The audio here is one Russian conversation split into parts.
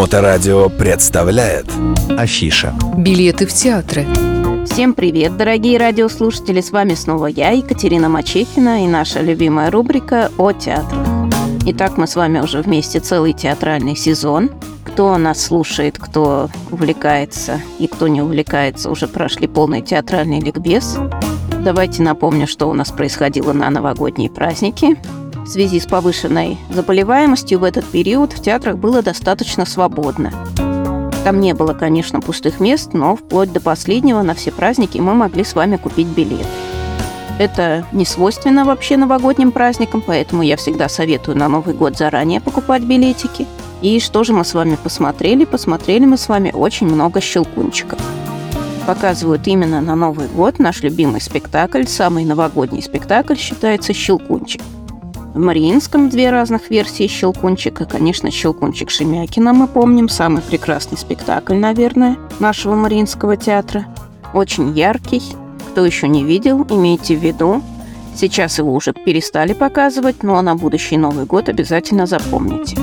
Моторадио представляет Афиша. Билеты в театры. Всем привет, дорогие радиослушатели! С вами снова я, Екатерина Мачехина, и наша любимая рубрика о театрах. Итак, мы с вами уже вместе целый театральный сезон. Кто нас слушает, кто увлекается и кто не увлекается, уже прошли полный театральный ликбез. Давайте напомню, что у нас происходило на новогодние праздники. В связи с повышенной заболеваемостью в этот период в театрах было достаточно свободно. Там не было, конечно, пустых мест, но вплоть до последнего на все праздники мы могли с вами купить билет. Это не свойственно вообще новогодним праздникам, поэтому я всегда советую на Новый год заранее покупать билетики. И что же мы с вами посмотрели? Посмотрели мы с вами очень много щелкунчиков. Показывают именно на Новый год наш любимый спектакль, самый новогодний спектакль считается «Щелкунчик». В Мариинском две разных версии «Щелкунчика». Конечно, «Щелкунчик» Шемякина мы помним. Самый прекрасный спектакль, наверное, нашего Мариинского театра. Очень яркий. Кто еще не видел, имейте в виду. Сейчас его уже перестали показывать, но на будущий Новый год обязательно запомните.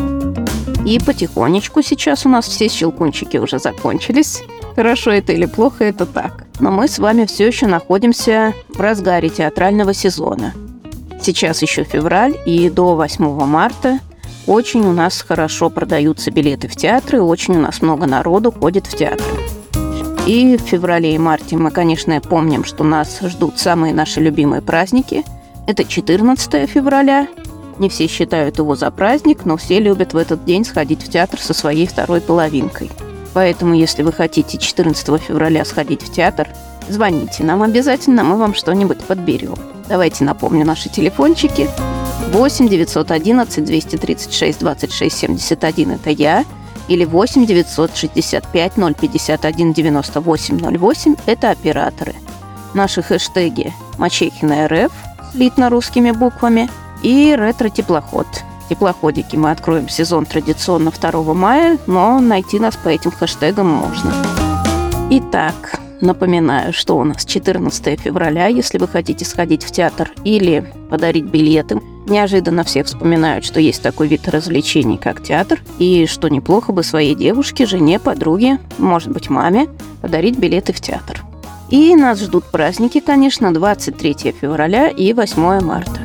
И потихонечку сейчас у нас все щелкунчики уже закончились. Хорошо это или плохо, это так. Но мы с вами все еще находимся в разгаре театрального сезона – Сейчас еще февраль, и до 8 марта очень у нас хорошо продаются билеты в театры, очень у нас много народу ходит в театры. И в феврале и марте мы, конечно, помним, что нас ждут самые наши любимые праздники. Это 14 февраля. Не все считают его за праздник, но все любят в этот день сходить в театр со своей второй половинкой. Поэтому, если вы хотите 14 февраля сходить в театр, звоните нам обязательно, мы вам что-нибудь подберем. Давайте напомню наши телефончики. 8 911 236 26 71 это я. Или 8 965 051 98 08 это операторы. Наши хэштеги Мачехина РФ, слитно русскими буквами, и ретро-теплоход. Теплоходики мы откроем сезон традиционно 2 мая, но найти нас по этим хэштегам можно. Итак, Напоминаю, что у нас 14 февраля, если вы хотите сходить в театр или подарить билеты. Неожиданно все вспоминают, что есть такой вид развлечений, как театр, и что неплохо бы своей девушке, жене, подруге, может быть, маме подарить билеты в театр. И нас ждут праздники, конечно, 23 февраля и 8 марта.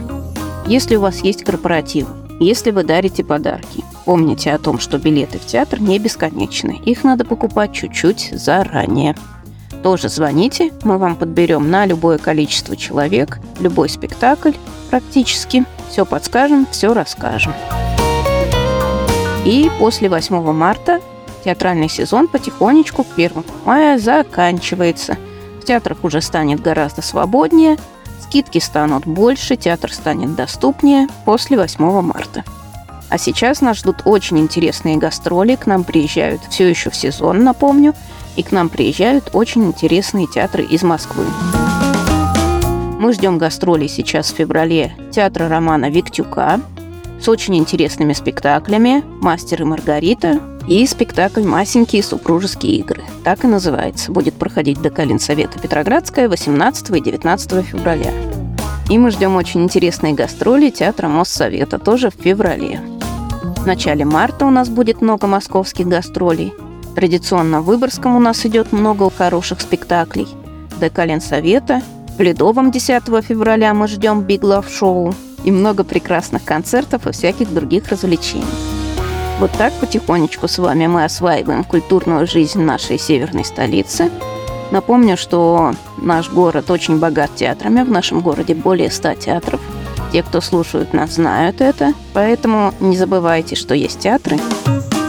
Если у вас есть корпоративы, если вы дарите подарки, помните о том, что билеты в театр не бесконечны. Их надо покупать чуть-чуть заранее тоже звоните, мы вам подберем на любое количество человек, любой спектакль практически. Все подскажем, все расскажем. И после 8 марта театральный сезон потихонечку к 1 мая заканчивается. В театрах уже станет гораздо свободнее, скидки станут больше, театр станет доступнее после 8 марта. А сейчас нас ждут очень интересные гастроли. К нам приезжают все еще в сезон, напомню и к нам приезжают очень интересные театры из Москвы. Мы ждем гастролей сейчас в феврале театра романа Виктюка с очень интересными спектаклями «Мастер и Маргарита» и спектакль «Масенькие супружеские игры». Так и называется. Будет проходить до Калинсовета Петроградская 18 и 19 февраля. И мы ждем очень интересные гастроли театра Моссовета тоже в феврале. В начале марта у нас будет много московских гастролей – Традиционно в Выборгском у нас идет много хороших спектаклей. Декален Совета, в Ледовом 10 февраля мы ждем Биг Лав Шоу и много прекрасных концертов и всяких других развлечений. Вот так потихонечку с вами мы осваиваем культурную жизнь нашей северной столицы. Напомню, что наш город очень богат театрами. В нашем городе более 100 театров. Те, кто слушают нас, знают это. Поэтому не забывайте, что есть театры.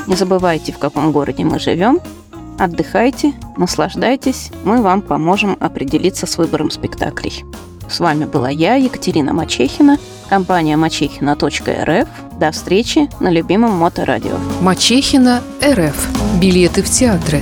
Не забывайте, в каком городе мы живем. Отдыхайте, наслаждайтесь. Мы вам поможем определиться с выбором спектаклей. С вами была я, Екатерина Мачехина, компания мачехина.рф. До встречи на любимом моторадио. Мачехина РФ. Билеты в театры.